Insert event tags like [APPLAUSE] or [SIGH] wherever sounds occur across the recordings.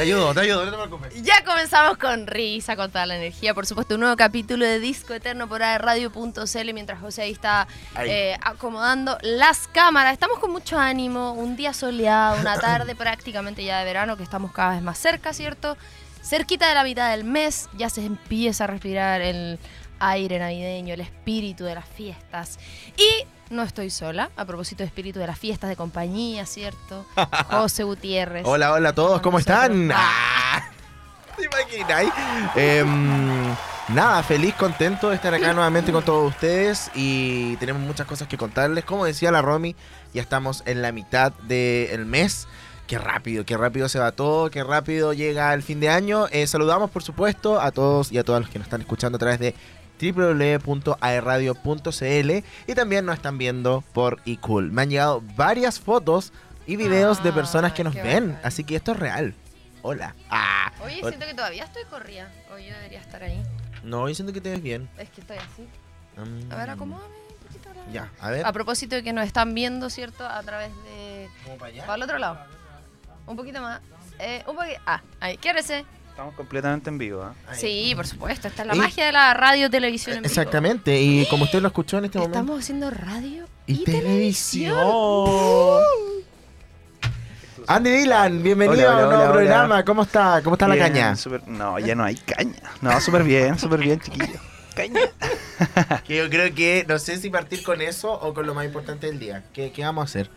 Te ayudo, te ayudo, no te preocupes. Ya comenzamos con risa, con toda la energía. Por supuesto, un nuevo capítulo de Disco Eterno por radio.cl mientras José ahí está Ahí. eh, acomodando las cámaras. Estamos con mucho ánimo, un día soleado, una [LAUGHS] tarde prácticamente ya de verano, que estamos cada vez más cerca, ¿cierto? Cerquita de la mitad del mes, ya se empieza a respirar el aire navideño, el espíritu de las fiestas. Y no estoy sola, a propósito de espíritu de las fiestas de compañía, ¿cierto? [LAUGHS] José Gutiérrez. Hola, hola a todos, ¿cómo están? [LAUGHS] Ah, ¿Te imagináis? Em, nada, feliz, contento de estar acá [LAUGHS] nuevamente con todos ustedes y tenemos muchas cosas que contarles. Como decía la Romy, ya estamos en la mitad del mes. Qué rápido, qué rápido se va todo, qué rápido llega el fin de año. Eh, saludamos, por supuesto, a todos y a todas los que nos están escuchando a través de www.aerradio.cl y también nos están viendo por iCool. Me han llegado varias fotos y videos de personas que nos ven, bacán. así que esto es real. Hola. Ah, Oye, Hola. siento que todavía estoy corrida. Oye, yo debería estar ahí. no, yo siento que te ves bien. Es que estoy así. Mm, A ver, acomódame un poquito. la- Ya, a ver. A propósito de que nos están viendo, ¿cierto? A través de... ¿Cómo para allá? Para el otro lado. Un poquito más. Eh, un poquito... Ah, ahí. Quiérese. Estamos completamente en vivo, ¿ah? Ahí. Sí, por supuesto. Esta es la Y- magia de la radio televisión en vivo. Exactamente, y como usted lo escuchó en este momento. Estamos haciendo radio Y, y, televisión. televisión. Andy Dylan, bienvenido Hola, hola, a un nuevo hola, hola. programa. ¿Cómo está? ¿Cómo está la caña? no, ya no hay caña. No, súper bien, súper bien, chiquillo. Caña. [LAUGHS] Que yo creo que no sé si partir con eso o con lo más importante del día. ¿Qué, qué vamos a hacer?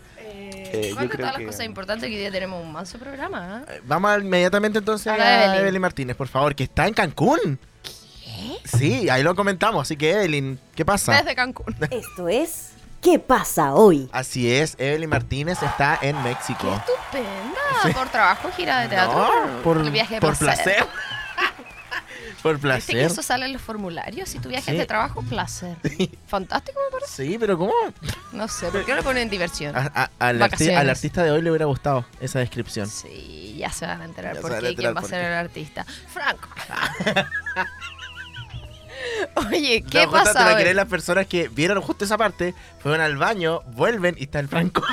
Eh, yo creo todas que- las cosas importantes que hoy día tenemos un manso programa. ¿eh? Eh, Vamos inmediatamente entonces A Evelyn. Evelyn. Martínez, por favor, que está en Cancún. ¿Qué? Sí, ahí lo comentamos. Así que Evelyn, ¿qué pasa? Desde Cancún. [LAUGHS] Esto es ¿Qué pasa hoy? Así es, Evelyn Martínez está en ¡Qué México. estupenda! ¿Por trabajo, gira de teatro? No, por, el viaje de por placer. [LAUGHS] por ¿Viste que placer. eso sale en los formularios? Si tu viaje es Sí. de trabajo, placer. [LAUGHS] Fantástico, me parece. Sí, pero ¿cómo? No sé, ¿por qué no le ponen diversión? A- a- al, arti- al artista de hoy le hubiera gustado esa descripción. Sí, ya se van a enterar Ya por qué, quién va a ser el artista. Franco. [LAUGHS] Oye, ¿qué No, pasa Te hoy? creen las personas que vieron justo esa parte, fueron al baño, vuelven y está el Franco.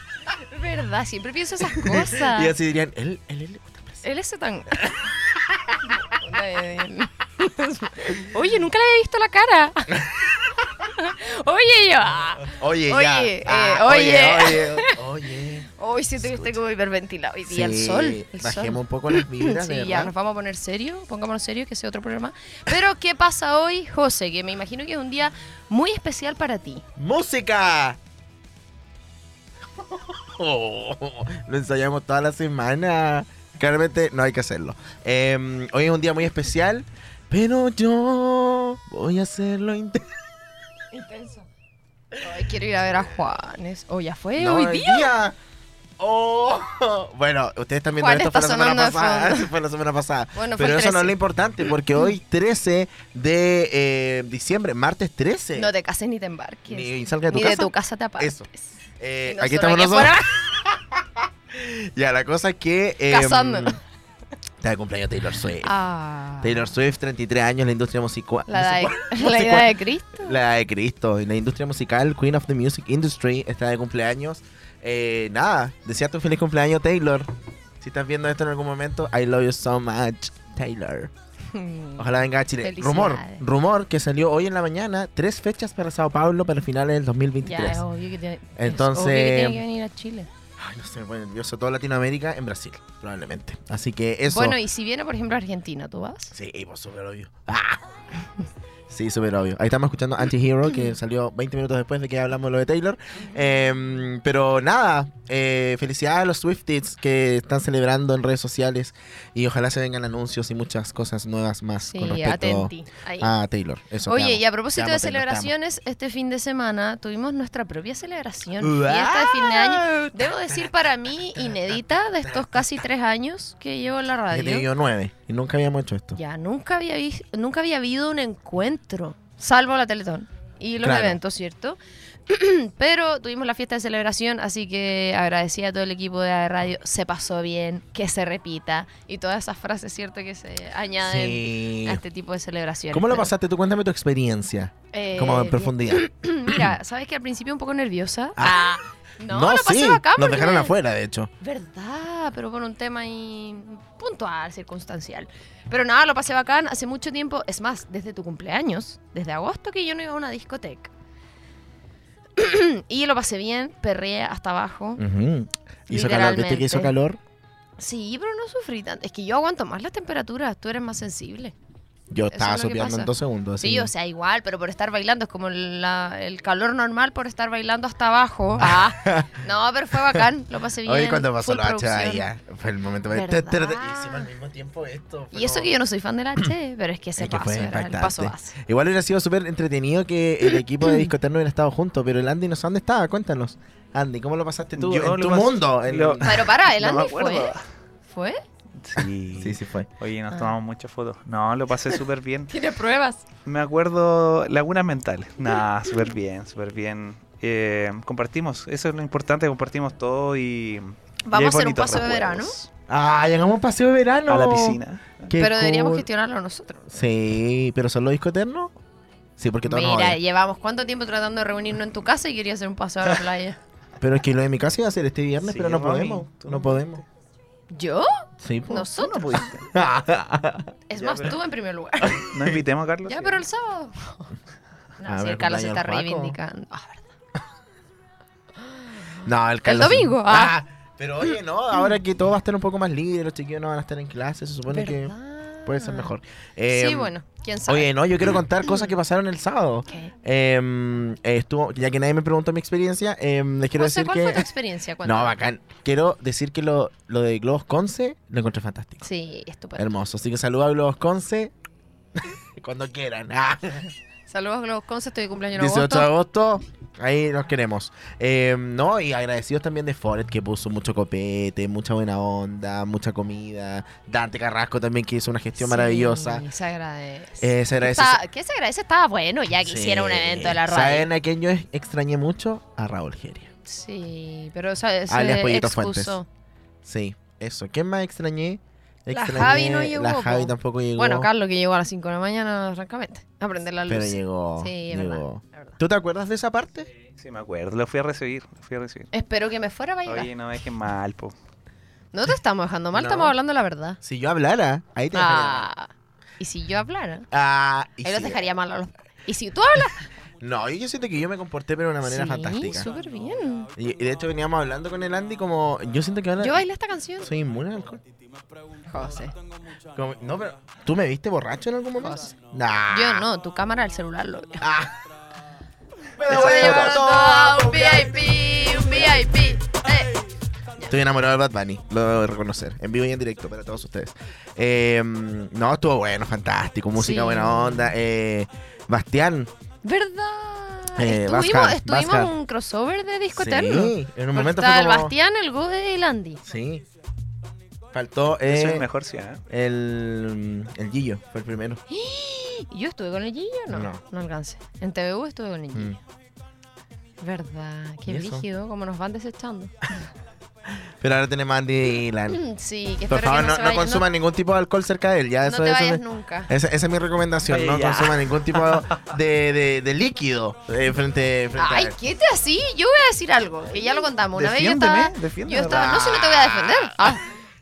[LAUGHS] Verdad, siempre pienso esas cosas. y así dirían, él, él, él placer. Él es tan... [LAUGHS] Oye, nunca le había visto la cara. [LAUGHS] Oye, yo... ah, Oye, Oye, ya. eh, Ah, oye. oye, oye. Hoy [LAUGHS] siento que estoy como hiperventilado. Hoy día el Sí, sol. El Bajemos sol. un poco las vibras, de Sí, ya nos vamos a poner serio, pongámonos serio, que sea otro programa. Pero, ¿qué pasa hoy, José? Que me imagino que es un día muy especial para ti. ¡Música! Oh, lo ensayamos toda la semana. Claramente no hay que hacerlo. Eh, hoy es un día muy especial, pero yo voy a hacerlo inte- [LAUGHS] Intenso. Ay, quiero ir a ver a Juanes. ¿O ya fue No, hoy el día? Oh, [LAUGHS] bueno, ustedes están viendo esto fue la semana pasada. [LAUGHS] Fue la semana pasada. Bueno, Pero eso no es 13. lo importante, porque hoy 13 de eh, diciembre, martes 13. No te cases ni te embarques. Ni salga de tu Ni casa. de tu casa te apartes. Eso. Eh, aquí estamos nosotros. Ya, la cosa es que. eh, Casándonos. Está de cumpleaños Taylor Swift. Ah. Taylor Swift, 33 años, la industria musical. La, edad no de, [LAUGHS] la de Cristo. La edad de Cristo. En la industria musical, Queen of the Music Industry, está de cumpleaños. Eh, nada, desearte un feliz cumpleaños, Taylor. Si estás viendo esto en algún momento, I love you so much, Taylor. Ojalá venga a Chile. Rumor, rumor que salió hoy en la mañana, tres fechas para Sao Paulo para finales del Ya, 2023. es obvio que tiene, es Entonces- obvio que tiene que venir a Chile. Ay, no sé, me pone nervioso. Todo Latinoamérica en Brasil, probablemente. Así que eso. Bueno, y si viene, por ejemplo, Argentina, ¿tú vas? Sí, pues súper obvio. Ah. [LAUGHS] Sí, súper obvio. Ahí estamos escuchando Anti-Hero, que salió 20 minutos después de que hablamos de lo de Taylor. Em, pero nada, eh, felicidades a los Swifties que están celebrando en redes sociales y ojalá se vengan anuncios y muchas cosas nuevas más con Sí, respecto atenti. Ahí. a Taylor. Eso, Oye, y a propósito amo, de Taylor, celebraciones, este fin de semana tuvimos nuestra propia celebración, fiesta de fin de año. Debo decir para mí inédita de estos casi tres años que llevo en la Que radio. te digo nueve y nunca habíamos hecho esto. Ya nunca había nunca había habido un encuentro, salvo la Teletón y los Claro. eventos, ¿cierto? [CLEARS THROAT] Pero tuvimos la fiesta de celebración, así que agradecía a todo el equipo de Radio. Se pasó bien, que se repita y todas esas frases, ¿cierto? Que se añaden Sí. a este tipo de celebraciones. ¿Cómo lo Pero, pasaste tú? Cuéntame tu experiencia. eh, Como en bien. profundidad. [CLEARS THROAT] Mira, sabes que al principio un poco nerviosa. Ah. No, lo pasé sí, bacán nos porque- dejaron afuera, de hecho. ¿Verdad? Pero por un tema ahí puntual, circunstancial. Pero nada, lo pasé bacán hace mucho tiempo. Es más, desde tu cumpleaños, desde agosto que yo no iba a una discoteca. [CLEARS THROAT] y lo pasé bien, perreé hasta abajo. Hizo calor, ¿viste que hizo calor? Sí, pero no sufrí tanto. Es que yo aguanto más las temperaturas, tú eres más sensible. Yo Eso estaba es sopeando en dos segundos. Sí, así. o sea, igual, pero por estar bailando es como la- el calor normal por estar bailando hasta abajo. [LAUGHS] Ah, no, pero fue bacán, lo pasé bien. Oye, cuando pasó los H producción. ya, fue el momento. Hicimos al mismo tiempo esto. fue Y eso como- que yo no soy fan del H, [CLEARS THROAT] pero es que ese Es que paso fue era el paso base. Igual hubiera sido súper entretenido que el [CLEARS THROAT] equipo de Discoterno hubiera estado juntos, pero el Andy no sé dónde estaba, cuéntanos. Andy, ¿cómo lo pasaste tú? Yo en tu pasé- mundo. en- lo- Pero para, el No Andy fue. acuerdo. ¿Fue? Sí. Sí, sí fue. Oye, nos Ah. tomamos muchas fotos. No, lo pasé [LAUGHS] súper bien. Tiene pruebas. Me acuerdo lagunas mentales. Nah, [LAUGHS] súper bien, súper bien. Eh, compartimos, eso es lo importante, compartimos todo y... y Vamos hay a hacer un paseo de verano. Ah, llegamos a un paseo de verano. A la piscina. Qué pero deberíamos gestionarlo nosotros. Sí, pero solo Discoterno. Sí, porque todos Mira, llevamos cuánto tiempo tratando de reunirnos en tu casa y quería hacer un paseo a la [LAUGHS] playa. Pero es que lo de mi casa iba a ser este viernes, Sí, pero no podemos. no podemos. ¿Yo? Sí, pues. Tú no Nosotros. pudiste. [LAUGHS] Es más, tú en primer lugar. [LAUGHS] No invitemos a Carlos. ya, sí. pero el sábado. [LAUGHS] No, A si ver, el Carlos se está reivindicando. Ah, verdad. No, el Carlos. domingo, ah. Pero oye, no, ahora que todo va a estar un poco más libre, los chiquillos no van a estar en clase, se supone que. Puede ser mejor. Sí, Eh, bueno, quién sabe. Oye, no, yo quiero [CLEARS THROAT] contar cosas que pasaron el sábado. Eh, eh, estuvo, ya que nadie me preguntó mi experiencia, eh, les quiero José, decir ¿cuál que. fue tu [LAUGHS] experiencia? No, Cuéntame. bacán. Quiero decir que lo, lo de Globos Conce lo encontré fantástico. Sí, estupendo. Hermoso. Así que saludos a Globos Conce. [LAUGHS] Cuando quieran. Ah. [LAUGHS] Saludos, Globos Conce, estoy de cumpleaños en 18 de agosto. Ahí nos queremos. Eh, no, y agradecidos también de Foret que puso mucho copete, mucha buena onda, mucha comida. Dante Carrasco también que hizo una gestión Sí, maravillosa. Se agradece. Eh, se agradece. Está- ¿Qué se agradece? Estaba bueno ya que Sí. hiciera un evento de la radio. ¿Saben a quién yo extrañé mucho? A Raúl Geria. Sí, pero se, se Alias Pollito excusó. Sí, eso. ¿Quién más extrañé? La Extrañé- Javi no llegó, La Javi po. tampoco llegó. Bueno, Carlos que llegó a las 5 de la mañana, francamente, a prender la luz. Pero llegó. Sí, llegó. verdad, es verdad. ¿Tú te acuerdas de esa parte? Sí, me acuerdo. Lo fui a recibir. Lo fui a recibir. Espero que me fuera para llegar. Oye, no me dejen mal, po. No te estamos dejando mal, [LAUGHS] No. estamos hablando la verdad. Si yo hablara, ahí te dejaría mal. Ah, y si yo hablara, Ah, y ahí los si- dejaría mal a los... Y si tú hablas... No, yo siento que yo me comporté pero de una manera sí, fantástica. súper bien. Y, y de hecho veníamos hablando con el Andy como... Yo siento que ahora... Yo bailé esta canción. Soy inmune al alcohol. José. Como- no, pero... ¿Tú me viste borracho en algún momento? José. Nah. Yo no, tu cámara del celular lo vio. Ah. [LAUGHS] Me Esa lo voy a es llevar otra. todo. Un VIP, un VIP. Eh. Estoy enamorado de Bad Bunny, lo debo de reconocer. En vivo y en directo para todos ustedes. Eh, no, estuvo bueno, fantástico. Música Sí. buena onda. Eh, Bastián. ¿Verdad? Eh, estuvimos Vascar, estuvimos Vascar. un crossover de Disco Sí, Eterno. en un momento fue el como... Bastián, el Gode y el Andy. Sí. Faltó Eso eh, es mejor, sí, ¿eh? el, el Gillo, fue el primero. [GASPS] ¿Y yo estuve con el Gillo? No, no, No. alcancé. En TVU estuve con el Mm. Gillo. ¿Verdad? Qué brígido, cómo nos van desechando. [LAUGHS] Pero ahora tenemos a Andy Dylan. [CLEARS THROAT] Sí, que Por favor, que no, no, no consuman ningún tipo de alcohol cerca de él. Ya no, eso, no te eso vayas me- nunca. esa, esa es mi recomendación. No ya. consuman ningún tipo [LAUGHS] de, de, de líquido eh, frente, frente a Ay, él. ¿qué te así? Yo voy a decir algo, que ya lo contamos. Una vez yo estaba... defiéndeme. Yo estaba... No, si no te voy a defender. Ah,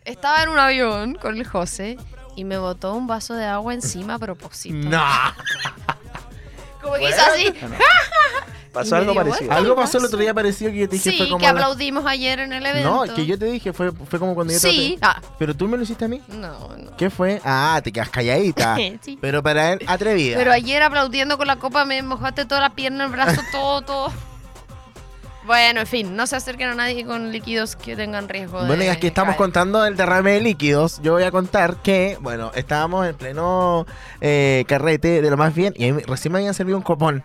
estaba en un avión con el José y me botó un vaso de agua encima a propósito. No. Como que hizo así. [LAUGHS] Pasó algo parecido. Algo pasó el otro día parecido que yo te dije fue Sí, como. que la- aplaudimos ayer en el evento. No, que yo te dije fue, fue como cuando yo te Sí. Ah, Pero tú me lo hiciste a mí. no, no. ¿Qué fue? Ah, te quedas calladita. [LAUGHS] Sí. Pero para él, atrevida. Pero ayer aplaudiendo con la copa me mojaste toda la pierna, el brazo, [LAUGHS] todo, todo. Bueno, en fin, no se acerquen a nadie con líquidos que tengan riesgo de. Bueno, y aquí estamos caer. contando el derrame de líquidos. Yo voy a contar que, bueno, estábamos en pleno eh, carrete de lo más bien y ahí me- recién me habían servido un copón.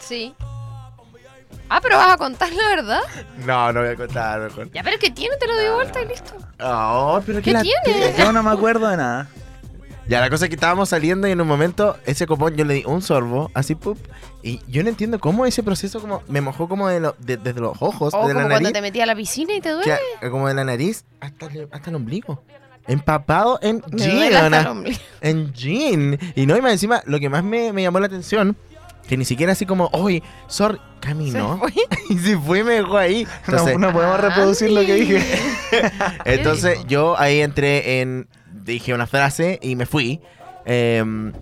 Sí. Ah, pero vas a contar la verdad. No, no voy a contar. no voy a contar. Ya, pero ¿qué tiene? Te lo doy vuelta y listo. Oh, pero ¿Qué la tiene? Yo no me acuerdo de nada. Ya, la cosa es que estábamos saliendo y en un momento ese copón yo le di un sorbo, así, pup, y yo no entiendo cómo ese proceso como me mojó como de lo- de- desde los ojos, O de la como nariz, cuando te metí a la piscina y te duele. que- como de la nariz hasta el, hasta el ombligo. Empapado en Me duele hasta jean, el ombligo. en jean. Y no, y más encima, lo que más me, me llamó la atención Que ni siquiera así como, oye, sorry, ¿Se caminó. [LAUGHS] Y si fue, me dejó ahí. No, Entonces, no podemos reproducir lo que dije. [LAUGHS] entonces dijo? yo ahí entré en. Dije una frase y me fui. Em,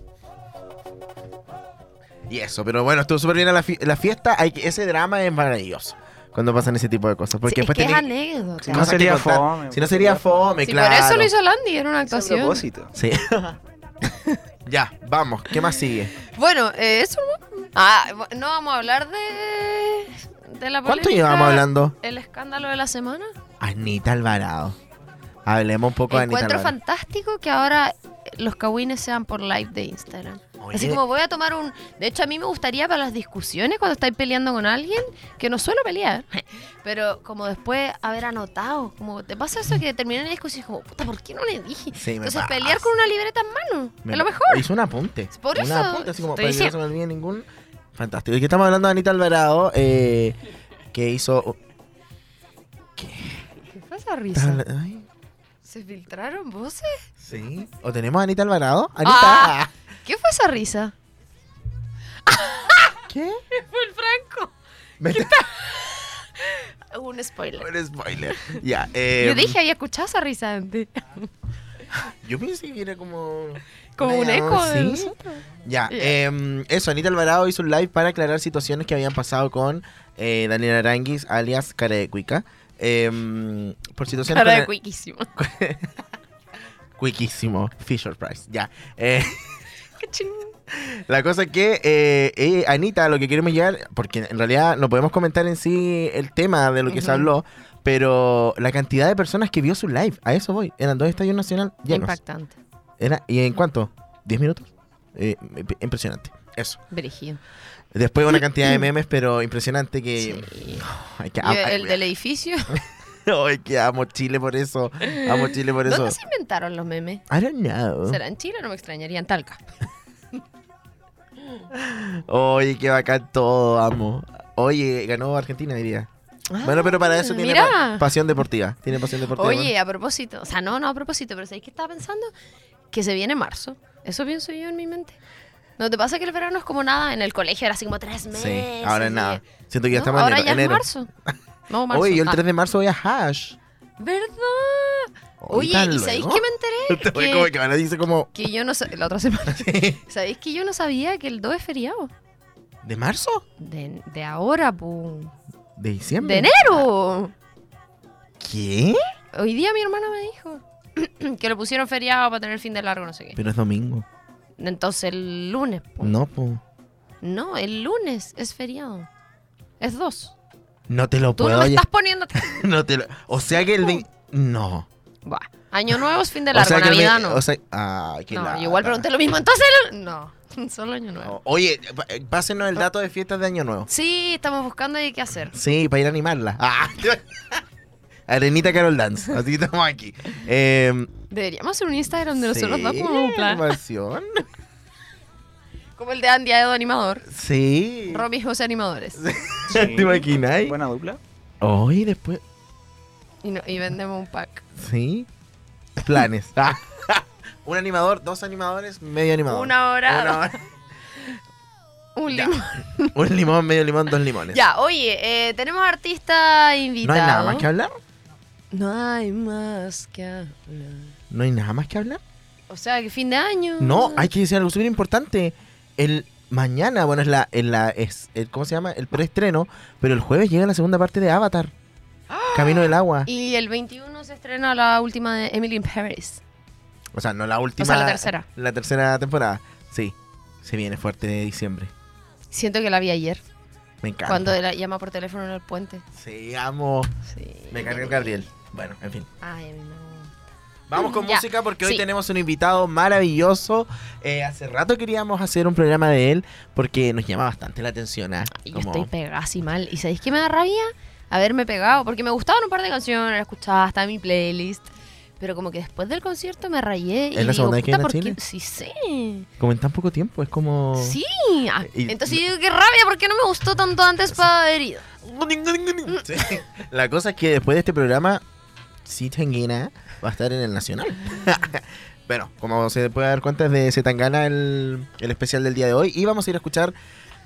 y eso, pero bueno, estuvo súper bien la, fi- la fiesta. Hay que, ese drama es maravilloso cuando pasan ese tipo de cosas. Porque Sí, es que es anécdota. Si no sería fome. Si no sería fome, Sí, claro. por eso lo hizo Landy, era una Es actuación. propósito. Sí. [LAUGHS] ya, vamos. ¿Qué más sigue? Bueno, eh, eso no. Ah, no vamos a hablar de. de la ¿Cuánto polémica, llevamos hablando? El escándalo de la semana. Anita Alvarado. Hablemos un poco de Anita Encuentro Alvarado. fantástico que ahora los cagüines sean por live de Instagram. Oye, Así como voy a tomar un... De hecho, a mí me gustaría para las discusiones, cuando estáis peleando con alguien, que no suelo pelear, [LAUGHS] pero como después haber anotado, como te pasa eso que terminé la discusión y como, puta, ¿por qué no le dije? Sí, Entonces, pelear con una libreta en mano, Me- es lo mejor. Hizo un apunte. Por Un eso apunte, así como para que no se me olvide ningún. Fantástico. Y que estamos hablando de Anita Alvarado, eh, que hizo. ¿Qué fue esa ¿Estás risa? ay, ¿Se filtraron voces? sí. ¿O tenemos a Anita Alvarado? Anita. Ah. ¿Qué fue esa risa? [LAUGHS] ¿Qué? [LAUGHS] Fue el Franco. Me- [LAUGHS] Un spoiler. Un spoiler. Ya. eh, Yo dije, había escuchado esa risa antes. Yo pensé que era como. Como un eco de ¿sí? nosotros. Ya, Ya. em, eso, Anita Alvarado hizo un live para aclarar situaciones que habían pasado con eh, Daniel Aranguis, alias Cara de Cuica. Em, por situaciones Cara de cuiquísimo. [LAUGHS] Cuiquísimo, Fisher Price, ya. Eh, Cachín. la cosa es que eh, eh, Anita, lo que queremos llegar, porque en realidad no podemos comentar en sí el tema de lo que se habló, pero la cantidad de personas que vio su live, a eso voy, eran dos estadios nacional llenos. Impactante. Era, ¿Y en cuánto? ¿10 minutos? Eh, impresionante, eso. Brígido. Después una [CLEARS THROAT] cantidad de memes, pero impresionante que... Sí. [SIGHS] Ay, que Y am- el del edificio. [LAUGHS] Ay, que amo Chile por eso. Amo Chile por eso. ¿Dónde se inventaron los memes? I don't know. ¿Será en Chile? No me extrañaría en Talca. [LAUGHS] Oye, qué bacán todo, amo. Oye, ganó Argentina, diría. bueno, pero para eso tiene Ah, pa- pasión deportiva. Tiene pasión deportiva. Oye, a propósito, o sea, no, no a propósito, pero ¿sabéis qué estaba pensando? Que se viene marzo. Eso pienso yo en mi mente. ¿No te pasa que el verano es como nada? En el colegio era así como tres meses. Sí, ahora es nada. Siento que ya No, estamos en ahora enero. ya es marzo. [LAUGHS] No, marzo. Oye, yo el Ah, 3 de marzo voy a Hash. ¿Verdad? Oye, Ahorita ¿y sabéis que me enteré? [LAUGHS] Te voy como que, que ahora dice como... que yo no sé, la otra semana. [LAUGHS] ¿Sabéis que yo no sabía que el 2 es feriado? ¿De marzo? De, de ahora, pu. ¿De diciembre? ¡De enero! ¿Qué? Hoy día mi hermana me dijo [CLEARS THROAT] que lo pusieron feriado para tener fin de largo, no sé qué. Pero es domingo. Entonces el lunes, pu. No, po. No, el lunes es feriado. Es 2. No te lo Tú puedo no me oye. estás poniendo. [LAUGHS] No te lo... O sea que el... vein- No. Buah. Año nuevo es fin de O largo, sea que el Navidad vein- no. O sea... Qué no, yo igual pregunté lo mismo. Entonces, el- no. [LAUGHS] Solo año nuevo. No. Oye, eh, pásenos el dato de fiestas de Año Nuevo. Sí, estamos buscando ahí qué hacer. Sí, para ir a animarla. Ah. [LAUGHS] Arenita Carol Dance. [LAUGHS] Así que estamos aquí. Eh, Deberíamos hacer un Instagram de nosotros sí, dos como un plan. animación. [LAUGHS] Como el de Andy Aedo Animador. Sí. Romy y José Animadores. [LAUGHS] ¿Te imaginas? Buena dupla. Hoy después. Y, no- y vendemos un pack. Sí. Planes. Ah. Un animador, dos animadores, medio animador. Una hora. Una hora. Un Ya. limón. Un limón, medio limón, dos limones. Ya, oye, eh, tenemos artista ¿No invitado. hay nada más que hablar? No hay más que hablar. ¿No hay nada más que hablar? O sea, que fin de año. No, hay que decir algo súper importante. El mañana, bueno, es la, en la es el, ¿cómo se llama? El preestreno, pero el jueves llega la segunda parte de Avatar. Camino del agua. Y el 21 se estrena la última de Emily in Paris. O sea, no la última. O sea, la tercera. La tercera temporada. Sí. Se viene fuerte de diciembre. Siento que la vi ayer. Me encanta. Cuando la llama por teléfono en el puente. Sí, amo. Sí. Me carga el Gabriel. Bueno, en fin. Ay, gusta. Vamos con Ya, música porque hoy tenemos un invitado maravilloso. Eh, hace rato queríamos hacer un programa de él porque nos llama bastante la atención. Y yo estoy pegada así mal. ¿Y sabéis qué me da rabia? Haberme pegado. Porque me gustaban un par de canciones, las escuchaba, en mi playlist. Pero como que después del concierto me rayé. y ¿Es la segunda vez que "Puta, viene a ¿por qué?". Chile? Sí, sí. Como en tan poco tiempo, es como... Sí. Ah, Y- Entonces yo digo, qué rabia, ¿por qué no me gustó tanto antes para haber ido? [LAUGHS] Sí. La cosa es que después de este programa, Tangana va a estar en el Nacional. [LAUGHS] bueno, como se puede dar cuenta, es de Zetangana el, el especial del día de hoy. Y vamos a ir a escuchar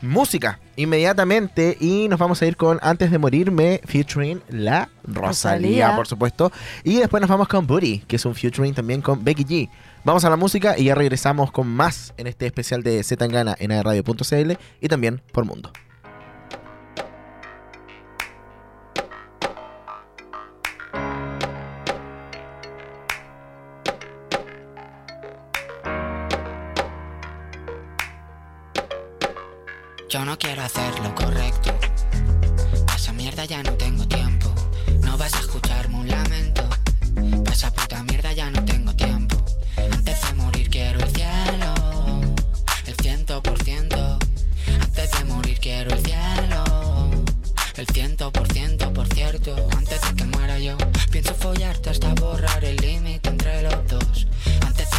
música inmediatamente y nos vamos a ir con Antes de morirme featuring la Rosalía, Rosalía. por supuesto. Y después nos vamos con Booty, que es un featuring también con Becky G. Vamos a la música y ya regresamos con más en este especial de Z Tangana en radio.cl y también por Mundo. Yo no quiero hacer lo correcto. Pa' esa mierda ya no tengo tiempo. No vas a escucharme un lamento. Pa' esa puta mierda ya no tengo tiempo. Antes de morir quiero el cielo. El ciento por ciento. Antes de morir quiero el cielo. El ciento por ciento, por cierto. Antes de que muera yo, pienso follarte hasta borrar el límite entre los dos.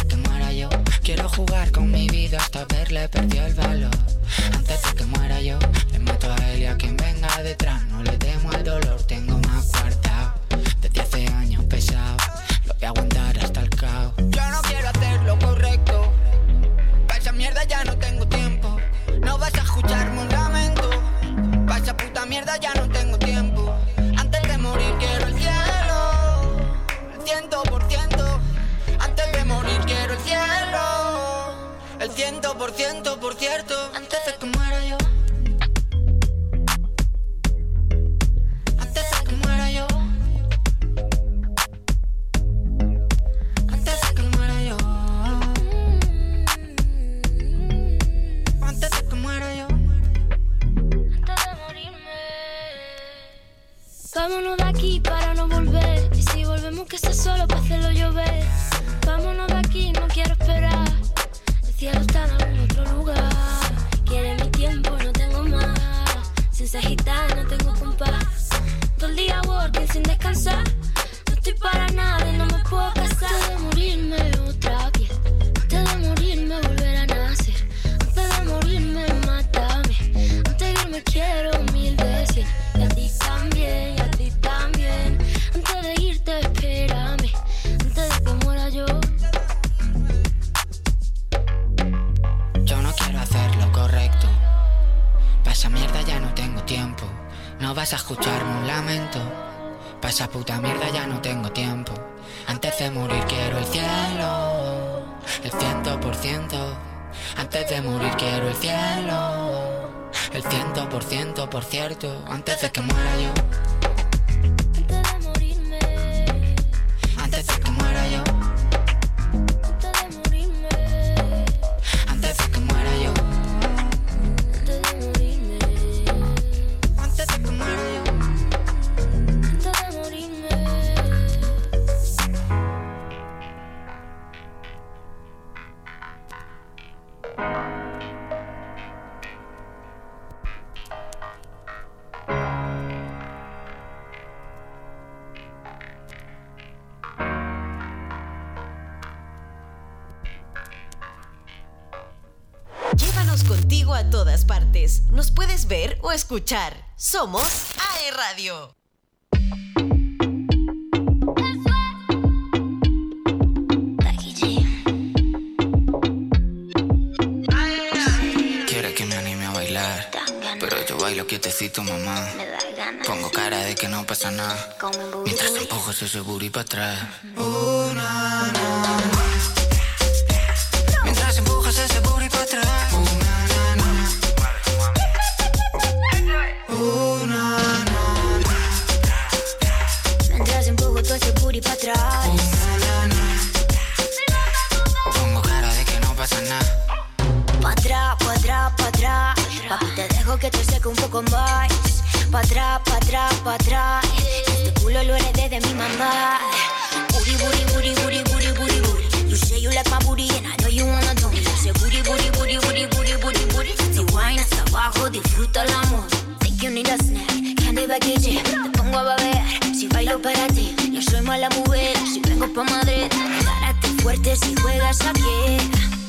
Que muera yo, quiero jugar con mi vida hasta verle perdió el valor. Antes de que muera yo, le mato a él y a quien venga detrás. No le temo al dolor, tengo más guardado. Esa mierda ya no tengo tiempo. No vas a escucharme un lamento. Pa' esa puta mierda ya no tengo tiempo. Antes de morir quiero el cielo. El ciento por ciento. Antes de morir quiero el cielo. El ciento por ciento, por cierto. Antes de que muera yo. Escuchar. Somos AE Radio. Quiere que me anime a bailar. Pero yo bailo quietecito, mamá. Pongo cara de que no pasa nada. Mientras empujo ese booty para atrás. Na, na, si vengo pa' Madrid. Párate fuerte si juegas aquí.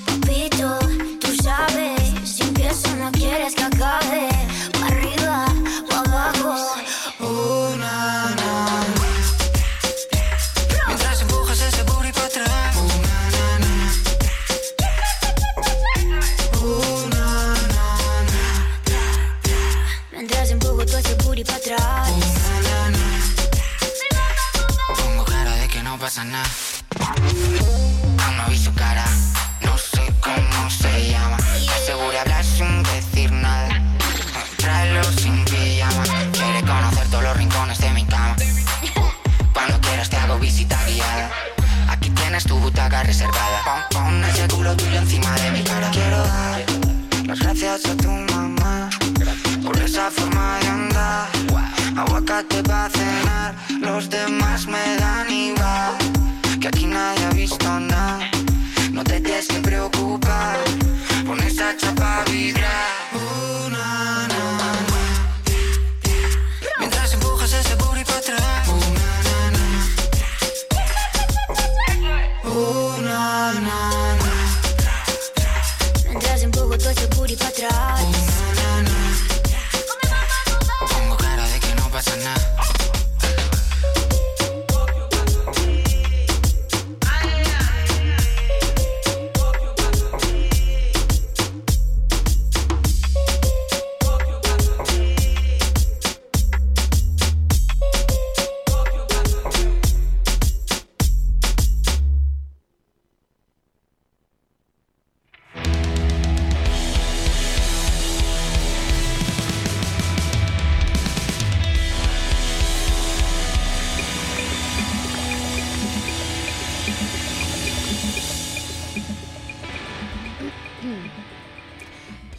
Papito, tú sabes, si empiezo no quieres que acabe.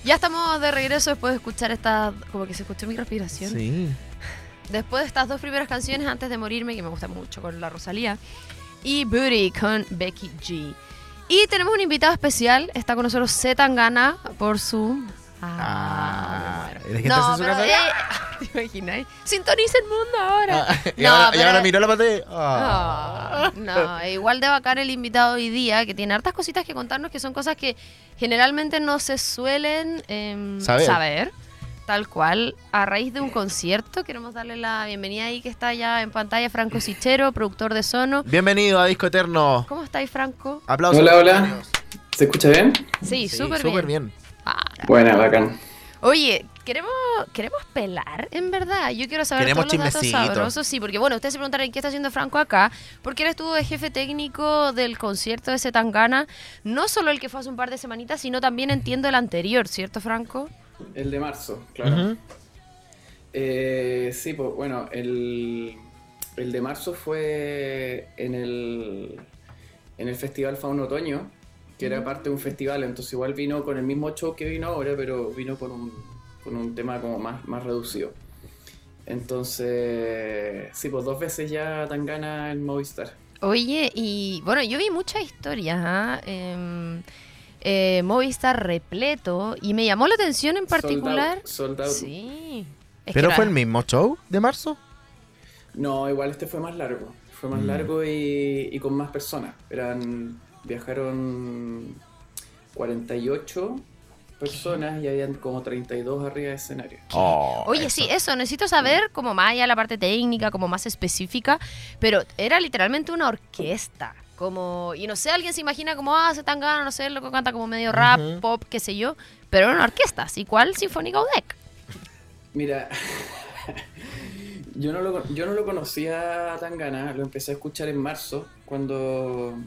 Ya estamos de regreso después de escuchar esta. Como que se escuchó mi respiración. Sí. Después de estas dos primeras canciones, antes de morirme, que me gustan mucho, con la Rosalía. Y Booty con Becky G. Y tenemos un invitado especial. Está con nosotros Z Tangana por Zoom. Ah. ¿eres que estás en su pero, casa? eh, [LAUGHS] ¿Te imagináis? Sintoniza el mundo ahora. Ah, [LAUGHS] y, No, ahora, y pero- ahora miró la pantalla. Ah. Ah, no, igual de bacán el invitado hoy día, que tiene hartas cositas que contarnos, que son cosas que generalmente no se suelen em, Saber. Tal cual, a raíz de un concierto, queremos darle la bienvenida ahí que está ya en pantalla, Franco Sichero, productor de Sono. Bienvenido a Disco Eterno. ¿Cómo estáis, Franco? Aplausos. Hola, hola. ¿Se escucha bien? Sí, Sí, súper súper bien. bien. Buena, bacán. Oye, queremos queremos pelar, en verdad. Yo quiero saber Queremos todos los datos sabrosos, sí, porque bueno, ustedes se preguntarán qué está haciendo Franco acá, porque él estuvo de jefe técnico del concierto de Zetangana, no solo el que fue hace un par de semanitas, sino también entiendo el anterior, ¿cierto, Franco? El de marzo, claro. Eh, sí, pues bueno, el, el de marzo fue en el, en el Festival Fauna Otoño, que era parte de un festival, entonces igual vino con el mismo show que vino ahora, pero vino con un, con un tema como más, más reducido. Entonces, sí, pues dos veces ya tan gana en Movistar. Oye, y bueno, yo vi muchas historias, ¿ah? Em, eh, Movistar repleto, y me llamó la atención en particular. Sold out, sold out. Sí. Es ¿Pero fue era- el mismo show de marzo? No, igual este fue más largo. Fue más Mm. largo y, y con más personas. Eran. Viajaron 48 personas y habían como 32 arriba de escenario. Oh, Oye, eso. sí, eso, necesito saber como más allá la parte técnica, como más específica, pero era literalmente una orquesta. Como, y no sé, alguien se imagina como, ah, se tan gana, no sé, lo que canta como medio rap, pop, qué sé yo, pero era una orquesta, así cual Sinfónica UDEC. Mira, [LAUGHS] yo no, lo, yo no lo conocía tan gana, lo empecé a escuchar en marzo, cuando,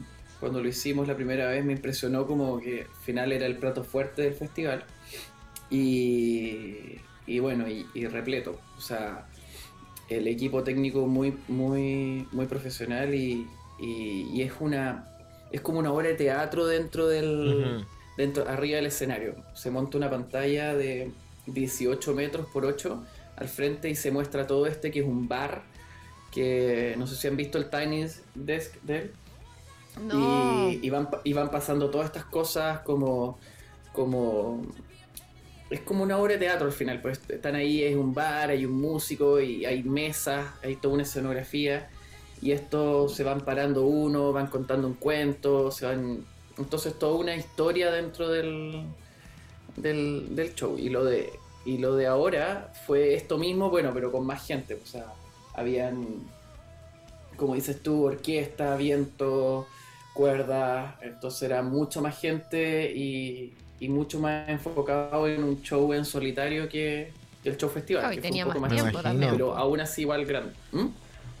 cuando lo hicimos la primera vez, me impresionó como que al final era el plato fuerte del festival. Y, y bueno, y, y repleto. O sea, el equipo técnico muy, muy, muy profesional y, y- es una es como una obra de teatro dentro del Ujú. dentro arriba del escenario. Se monta una pantalla de 18 metros por 8 al frente y se muestra todo este que es un bar que no sé si han visto el Tiny Desk de él. No. Y, y van, y van pasando todas estas cosas como, como... Es como una obra de teatro al final, pues están ahí, es un bar, hay un músico y hay mesas, hay toda una escenografía y estos se van parando uno, van contando un cuento, se van... Entonces toda una historia dentro del, del, del show. Y lo de y lo de ahora fue esto mismo, bueno, pero con más gente. O sea, habían, como dices tú, orquesta, viento, cuerdas. Entonces era mucho más gente y, y mucho más enfocado en un show en solitario que, del show festival. Que fue tenía un poco más más tiempo también. Pero aún así igual grande. ¿Mm?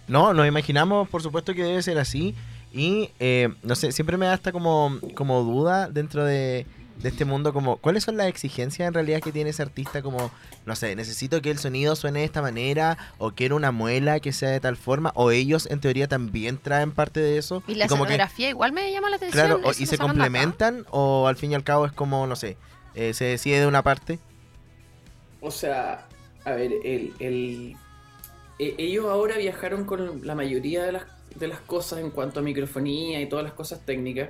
No, nos imaginamos, por supuesto que debe ser así. Y eh, no sé, siempre me da hasta como, como duda dentro de, de este mundo, como cuáles son las exigencias en realidad que tiene ese artista, como, no sé, necesito que el sonido suene de esta manera, o quiero una muela que sea de tal forma, o ellos en teoría también traen parte de eso. Y la como que, escenografía igual me llama la atención. claro, o- ¿eso y se acá? complementan, o al fin y al cabo es como, no sé, eh, se decide de una parte. O sea, a ver, el, el- e- ellos ahora viajaron con la mayoría de las, de las cosas en cuanto a microfonía y todas las cosas técnicas.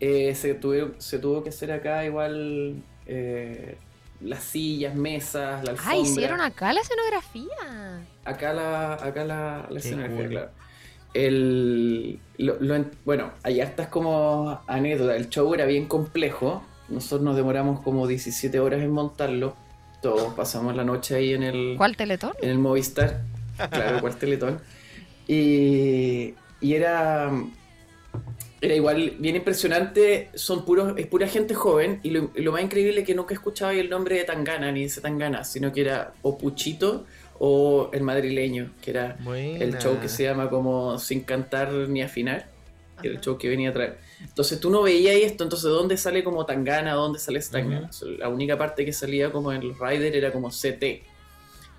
Eh, se, tuvieron- se tuvo que hacer acá igual eh, las sillas, mesas, la alfombra. Ah, hicieron acá la escenografía. Acá la, acá la, escenografía, cool. claro. El, lo- lo en- bueno, hay hartas como anécdota. El show era bien complejo. Nosotros nos demoramos como 17 horas en montarlo. Todos pasamos la noche ahí en el, ¿Cuál teletón? en el Movistar. Claro, cual Teletón. Y, y era, era igual bien impresionante. Son puros, es pura gente joven. Y lo, más increíble es que nunca escuchaba el nombre de Tangana ni de Tangana, sino que era o Puchito o el madrileño, que era el show que se llama como Sin cantar ni afinar. Que era el show que venía a traer. Entonces tú no veías esto, entonces ¿dónde sale como Tangana? ¿Dónde sale ese Tangana? La única parte que salía como en los Rider era como CT.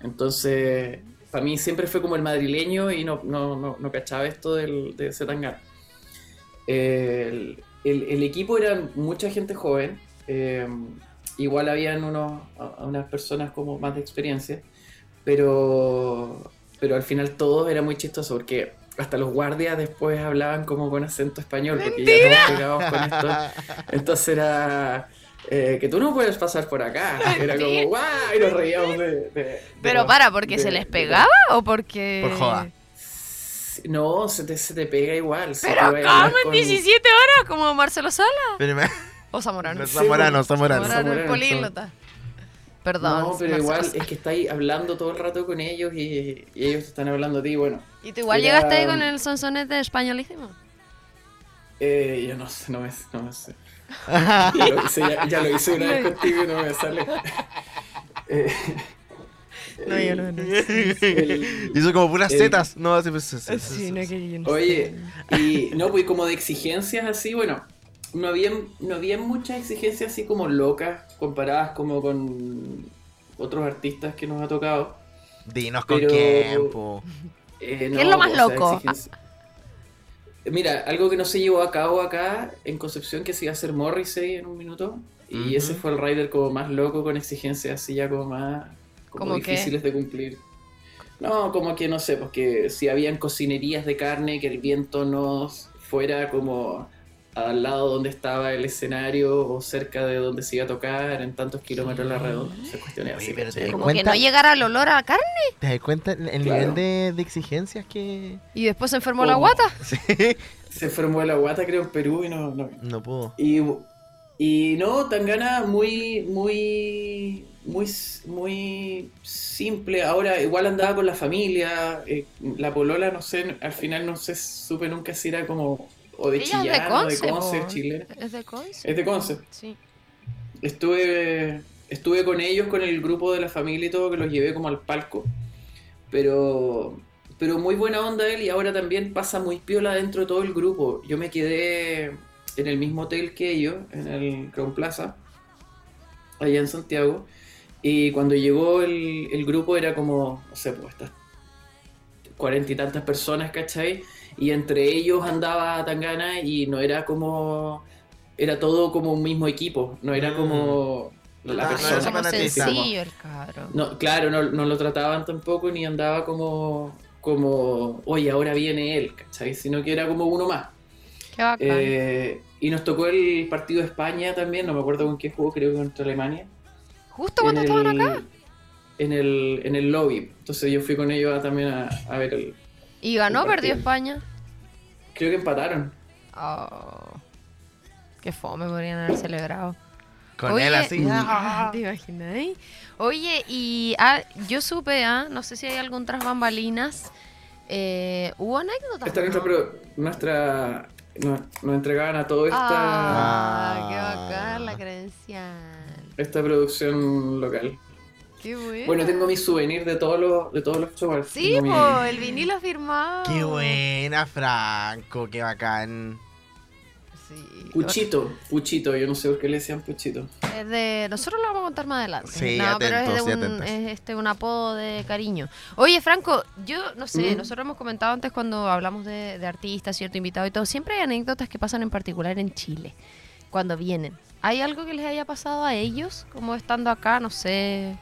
Entonces, para mí siempre fue como el madrileño y no, no, no, no cachaba esto del, de ese Tangana. El, el- el equipo era mucha gente joven. eh, igual habían unos, unas personas como más de experiencia. Pero, pero al final todo era muy chistoso porque hasta los guardias después hablaban como con acento español porque ya todos pegados con esto. Entonces era eh, que tú no puedes pasar por acá. Era como guau y nos reíamos de. de- de Pero los- para, ¿porque de- se les de- pegaba o porque...? Por joda. No, se te, se te pega igual. Pero ¿cómo en con- 17 horas? Como Marcelo Sala Pero me- o Zamorano. [LAUGHS] No, Zamorano, Zamorano. Zamorano, el Zamorano, políglota. Perdón. No, pero Marcelo igual Sala. es que estáis hablando todo el rato con ellos y, y ellos te están hablando a ti. Bueno, ¿Y tú igual era- llegaste ahí con el sonsonete españolísimo? eh, yo no sé, no me, no me sé. [LAUGHS] Ya lo hice, ya, ya lo hice una vez contigo y no me sale. Eh, [LAUGHS] No, yo no. no. el- Hizo como puras el- zetas. No, así pues. Sí, no, que yo no Oye, sé. y no, pues como de exigencias así, bueno, no había, no había muchas exigencias así como locas comparadas como con otros artistas que nos ha tocado. Dinos con Pero- quién, po. Eh, ¿Qué es lo más o sea, loco? exigencia- Mira, algo que no se llevó a cabo acá en Concepción, que se iba a hacer Morrissey en un minuto. Y ese fue el rider como más loco, con exigencias así ya como más como ¿Cómo qué? difíciles de cumplir. No, como que no sé, porque si habían cocinerías de carne, que el viento no fuera como al lado donde estaba el escenario o cerca de donde se iba a tocar, en tantos kilómetros a la redonda. Esas cuestiones Oye, así. pero te- Como cuenta? que no llegara el olor a la carne ¿Te das cuenta el el Claro. nivel de, de exigencias que.? y después se enfermó la ¿Cómo? guata. [LAUGHS] Sí. Se enfermó la guata, creo, en Perú y no, no, No pudo. Y, y no, Tangana muy, muy, muy, muy simple. Ahora igual andaba con la familia. eh, la polola, no sé, al final no sé, supe nunca si era como o de Ella es de Chillán o de Conce, Conce, chilena. Es de Conce. Es de Conce. Sí. Estuve, estuve con ellos, con el grupo de la familia y todo, que los llevé como al palco. Pero, pero muy buena onda él y ahora también pasa muy piola dentro de todo el grupo. Yo me quedé en el mismo hotel que ellos, en el Crown Plaza, allá en Santiago. Y cuando llegó el, el grupo era como, no sé, pues estas cuarenta y tantas personas, ¿cachai? Y entre ellos andaba Tangana y no era como... Era todo como un mismo equipo, no era Mm. como la Ah, persona. fanatismo. sencillo el cabro. No, claro, no, no lo trataban tampoco ni andaba como, como, oye, ahora viene él, ¿cachai? Sino que era como uno más. Qué bacán. Eh, y nos tocó el partido de España también, no me acuerdo con qué jugó, creo que contra Alemania. Justo cuando estaban acá. En el, en el lobby. Entonces yo fui con ellos a- también a, a ver el... Y ganó, perdió. España. Creo que empataron. Oh. Qué fome podrían haber celebrado. Con Oye, él así. mm, ah. ¿Te imaginas? Oye, y ah, yo supe, ah, no sé si hay algún tras bambalinas. Eh, ¿Hubo anécdotas? Esta nuestra, no? pro- nuestra nos, nos entregaban a toda esta, Ah, qué Ah. bacán la credencial. Esta producción local. Qué bueno. Bueno, tengo mi souvenir de todos los, de todos los shows. Sí, mi- po, el vinilo firmado. Qué buena, Franco, qué bacán. Sí. Puchito, Puchito, yo no sé por qué le decían Puchito. Es de, nosotros lo vamos a contar más adelante. Sí, no, pero es, de atentos un, es este, un apodo de cariño. Oye, Franco, yo no sé, Mm. nosotros hemos comentado antes cuando hablamos de, de artistas, cierto invitado y todo, siempre hay anécdotas que pasan en particular en Chile, cuando vienen. ¿Hay algo que les haya pasado a ellos, como estando acá, no sé,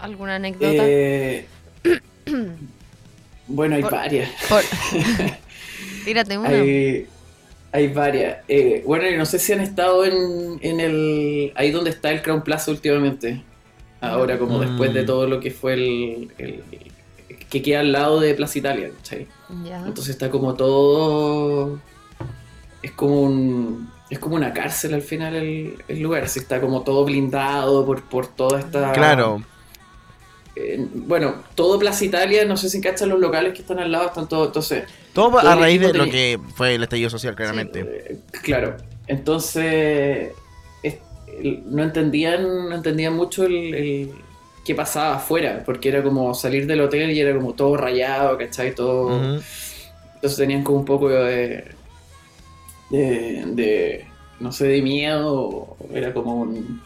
alguna anécdota? Eh, [CLEARS THROAT] bueno, hay Por- varias. Por- [LAUGHS] Tírate una. Hay, hay varias. Eh, bueno, y no sé si han estado en, en el. ahí donde está el Crown Plaza últimamente. Ahora, como Mm. después de todo lo que fue el. el- que queda al lado de Plaza Italia, ¿cachai? Ya. Entonces está como todo. Es como un. Es como una cárcel al final el, el lugar. Así está como todo blindado por, por toda esta. Claro, eh, bueno, todo Plaza Italia, no sé si cachan los locales que están al lado, están todos. Entonces. todo todo a raíz de lo que fue el estallido social, claramente. Eh, Claro, entonces es- no entendían, no entendían mucho el, el- qué pasaba afuera, porque era como salir del hotel y era como todo rayado, ¿cachai? Todo, Ujú. Entonces tenían como un poco de, de, de, no sé, de miedo, era como un,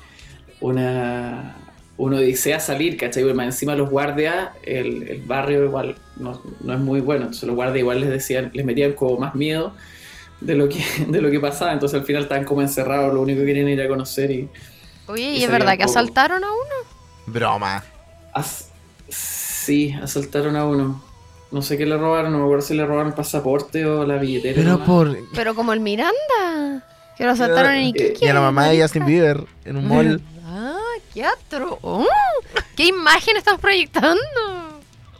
una, una odisea salir, ¿cachai? Porque más encima los guardias, el, el barrio igual no, no es muy bueno, entonces los guardias igual les decían, les metían como más miedo de lo que, [LAUGHS] de lo que pasaba, entonces al final estaban como encerrados, lo único que querían era ir a conocer y... Oye, y ¿y es verdad que asaltaron a uno? Broma. As- sí, asaltaron a uno. No sé qué le robaron, no me acuerdo si le robaron el pasaporte o la billetera. Pero nomás. por. Pero como el Miranda, que lo asaltaron en Iquique. Y a la mamá de. Justin Bieber en un mall. Ah, qué atro. Oh, ¿Qué imagen estás proyectando?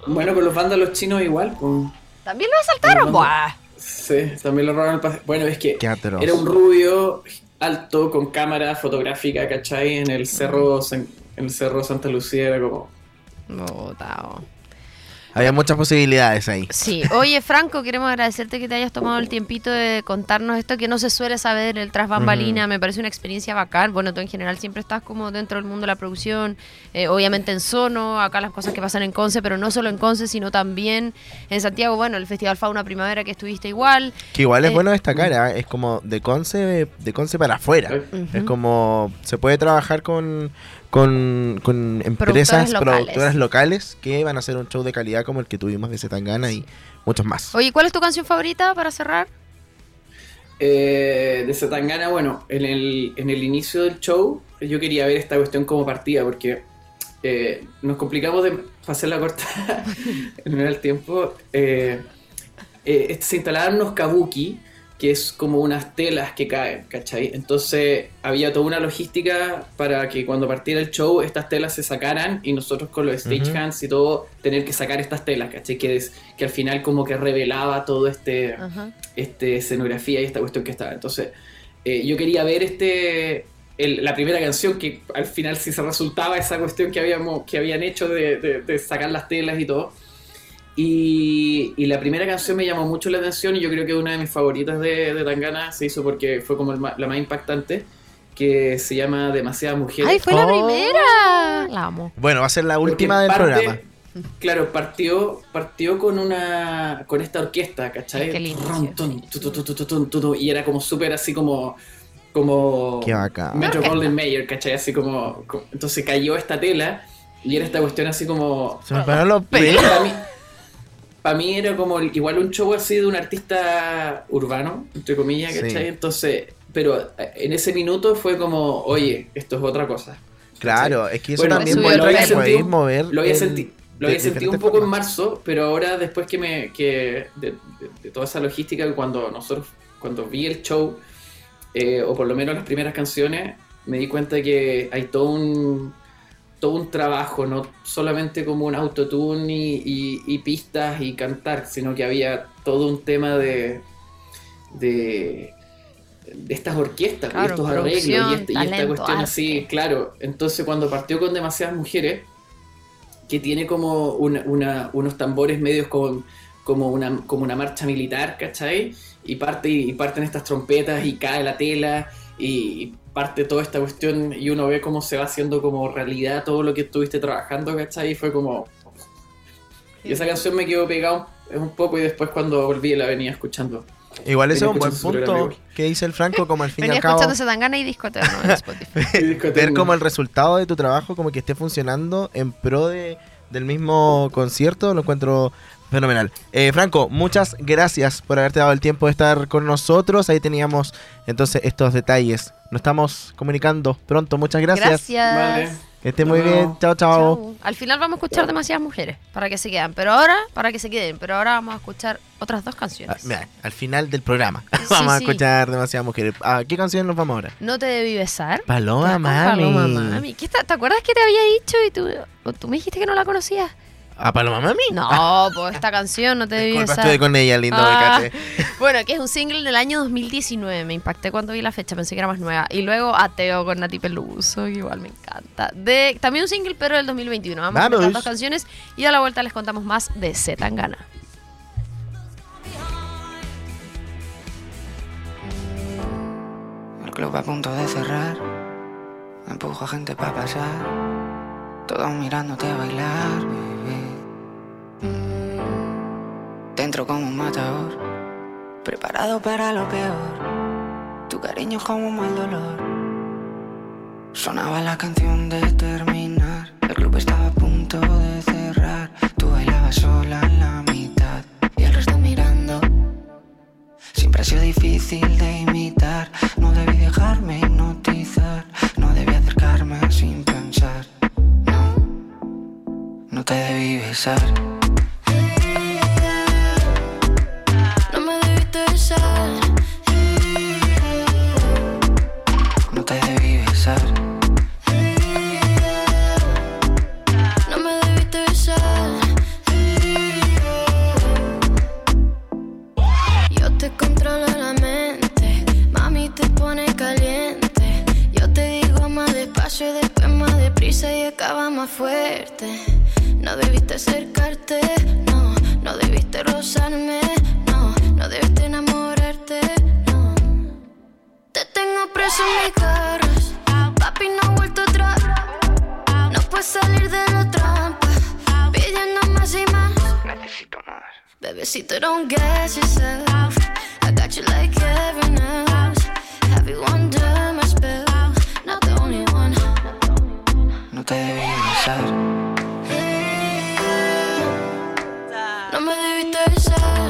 Bueno, pero los vándalos chinos igual. pues. ¿También lo asaltaron? Buah. Sí, también le robaron el pasaporte. Bueno, es que Qué atroz. era un rubio alto con cámara fotográfica, ¿cachai? En el cerro, San- en el cerro Santa Lucía era como... Botao. Había muchas posibilidades ahí. Sí, oye Franco, queremos agradecerte que te hayas tomado el tiempito de contarnos esto que no se suele saber, el tras bambalina, me parece una experiencia bacán. Bueno, tú en general siempre estás como dentro del mundo de la producción, eh, obviamente en Sono, acá las cosas que pasan en Conce, pero no solo en Conce, sino también en Santiago, bueno, el Festival Fauna Primavera que estuviste igual. Que igual es Eh, bueno destacar, ¿ah? es como de Conce, de Conce para afuera. ¿eh? Es como se puede trabajar con, con, con empresas, Productores locales. productoras locales que van a hacer un show de calidad como el que tuvimos de Zetangana y muchos más. Oye, ¿cuál es tu canción favorita para cerrar? Eh, de Zetangana, bueno, en el, en el inicio del show yo quería ver esta cuestión como partida porque eh, nos complicamos de pasar la corta [LAUGHS] en el tiempo. Eh, eh, se instalaban unos kabuki, que es como unas telas que caen, ¿cachai? Entonces había toda una logística para que cuando partiera el show estas telas se sacaran y nosotros con los stagehands y todo tener que sacar estas telas, ¿cachai? Que, es, que al final como que revelaba todo este este, escenografía y esta cuestión que estaba. Entonces, eh, yo quería ver este el- la primera canción que al final si se resultaba esa cuestión que habíamos que habían hecho de, de- de sacar las telas y todo. Y, y, la primera canción me llamó mucho la atención y yo creo que una de mis favoritas de, de Tangana se hizo porque fue como la más impactante, que se llama Demasiadas Mujeres. ¡Ay, fue oh. la primera! La amo. Bueno, va a ser la última del parte, programa. Claro, partió, partió con una con esta orquesta, ¿cachai? Qué lindo, y era como súper así como como Qué. Metro Golden Mayer, ¿cachai? Así como, como entonces cayó esta tela y era esta cuestión así como Se me pararon los pelos para mí, era como el- igual un show así de un artista urbano, entre comillas, ¿cachai? Sí. Entonces, pero eh, en ese minuto fue como, oye, esto es otra cosa. Claro, es que eso Bueno, también nivel. podéis mover. Lo había, el- lo había sentido un poco en marzo, pero ahora después que me que de, de- de toda esa logística cuando nosotros cuando vi el show eh, o por lo menos las primeras canciones me di cuenta que hay todo un todo un trabajo, no solamente como un autotune y, y- y pistas y cantar, sino que había todo un tema de de, de estas orquestas y Claro, estos arreglos y, este- y esta cuestión así, claro. Entonces cuando partió con demasiadas mujeres, que tiene como una- una- unos tambores medios como, como, una, como una marcha militar, ¿cachai? Y, parte, y parten estas trompetas y cae la tela y parte toda esta cuestión y uno ve cómo se va haciendo como realidad todo lo que estuviste trabajando, ¿cachai? Y fue como... Y esa canción me quedó pegado un poco y después cuando volví la venía escuchando. Igual ese es un buen punto que dice el Franco, como al fin y Venía al cabo. escuchando Zetangana y Disco Eterno en Spotify. [LAUGHS] ver como el resultado de tu trabajo como que esté funcionando en pro de, del mismo concierto, lo encuentro fenomenal. Eh, Franco, muchas gracias por haberte dado el tiempo de estar con nosotros. Ahí teníamos entonces estos detalles. Nos estamos comunicando pronto. Muchas gracias. Gracias. Vale. Que esté muy bien. Chao, chao. Al final vamos a escuchar demasiadas mujeres para que se queden. Pero ahora, para que se queden. Pero ahora vamos a escuchar otras dos Ah, canciones. mira, al final del programa Sí, [LAUGHS] vamos a sí. escuchar demasiadas mujeres. ¿A qué canción nos vamos ahora? No te debí besar. Paloma Mami. Paloma Mami. ¿Qué está- ¿Te acuerdas que te había dicho y tú, tú me dijiste que no la conocías? ¿A Paloma Mami? No, [LAUGHS] pues esta canción no te debí Disculpa, besar. estuve con ella, lindo Ah. [LAUGHS] Bueno, que es un single del año 2019. Me impacté cuando vi la fecha, pensé que era más nueva. Y luego Ateo con Nati Peluso, que igual me encanta. De, también un single, pero del 2021. Vamos, a escuchar dos canciones y a la vuelta les contamos más de Z Tangana. El club a punto de cerrar. Empujo a gente para pasar. Todos mirándote a bailar, Dentro como un matador. Preparado para lo peor. Tu cariño es como un mal dolor. Sonaba la canción de terminar. El club estaba a punto de cerrar. Tú bailabas sola en la mitad. Y el resto mirando. Siempre ha sido difícil de imitar. No debí dejarme hipnotizar. No debí acercarme sin pensar. No, no te debí besar. So.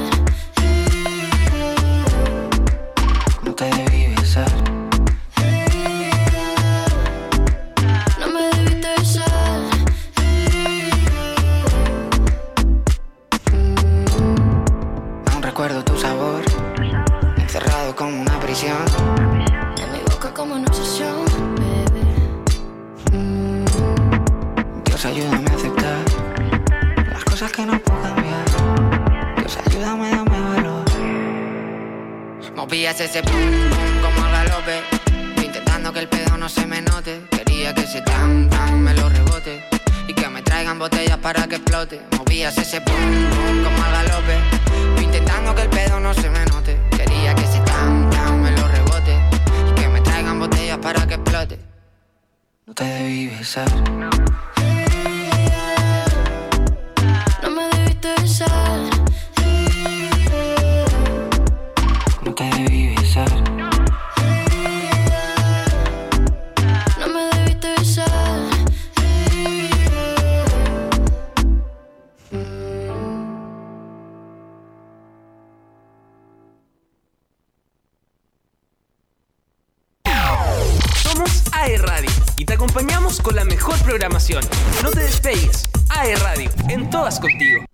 Acompañamos con la mejor programación. No te despegues. AE Radio, en todas contigo.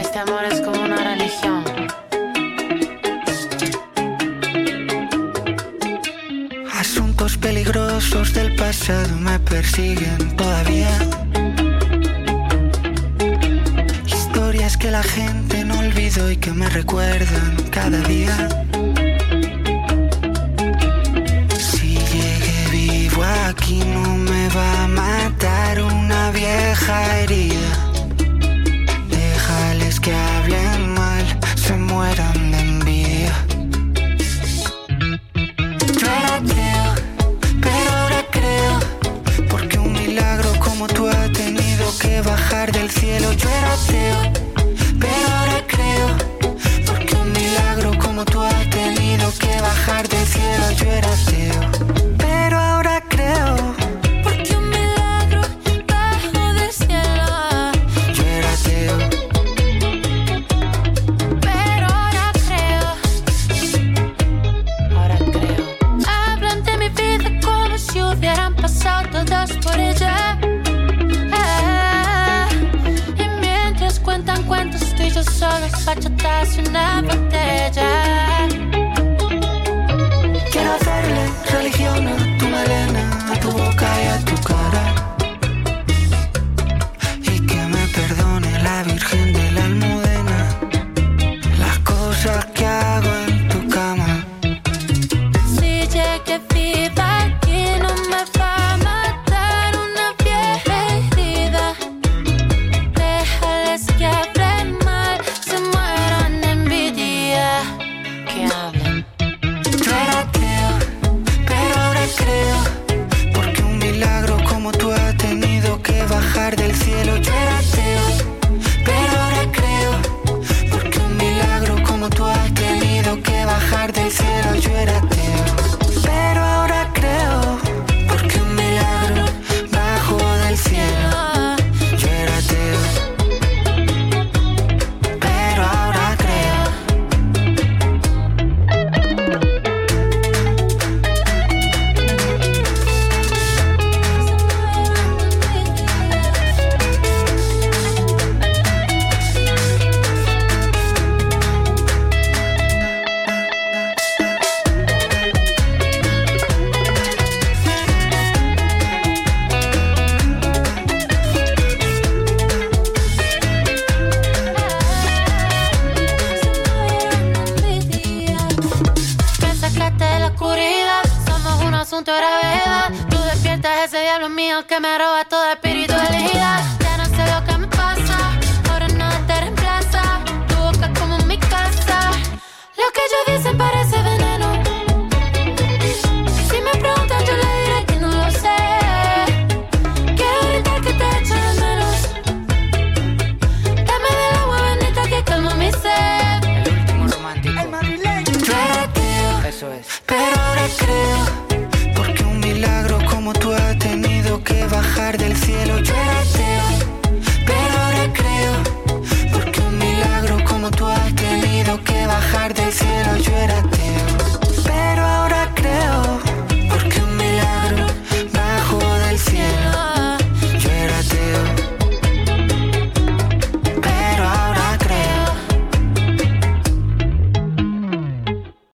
Este amor es como una religión. Asuntos peligrosos del pasado me persiguen todavía. Historias que la gente y que me recuerdan cada día. Si llegué vivo aquí no me va a matar una vieja herida. Déjales que hablen mal, se mueran de envidia. Yo era ateo, pero ahora creo, porque un milagro como tú ha tenido que bajar del cielo. Yo era ateo, pero ahora porque un milagro como tú has tenido que bajar del cielo, yo era 벽에 스쳐 다시 나볼 때자.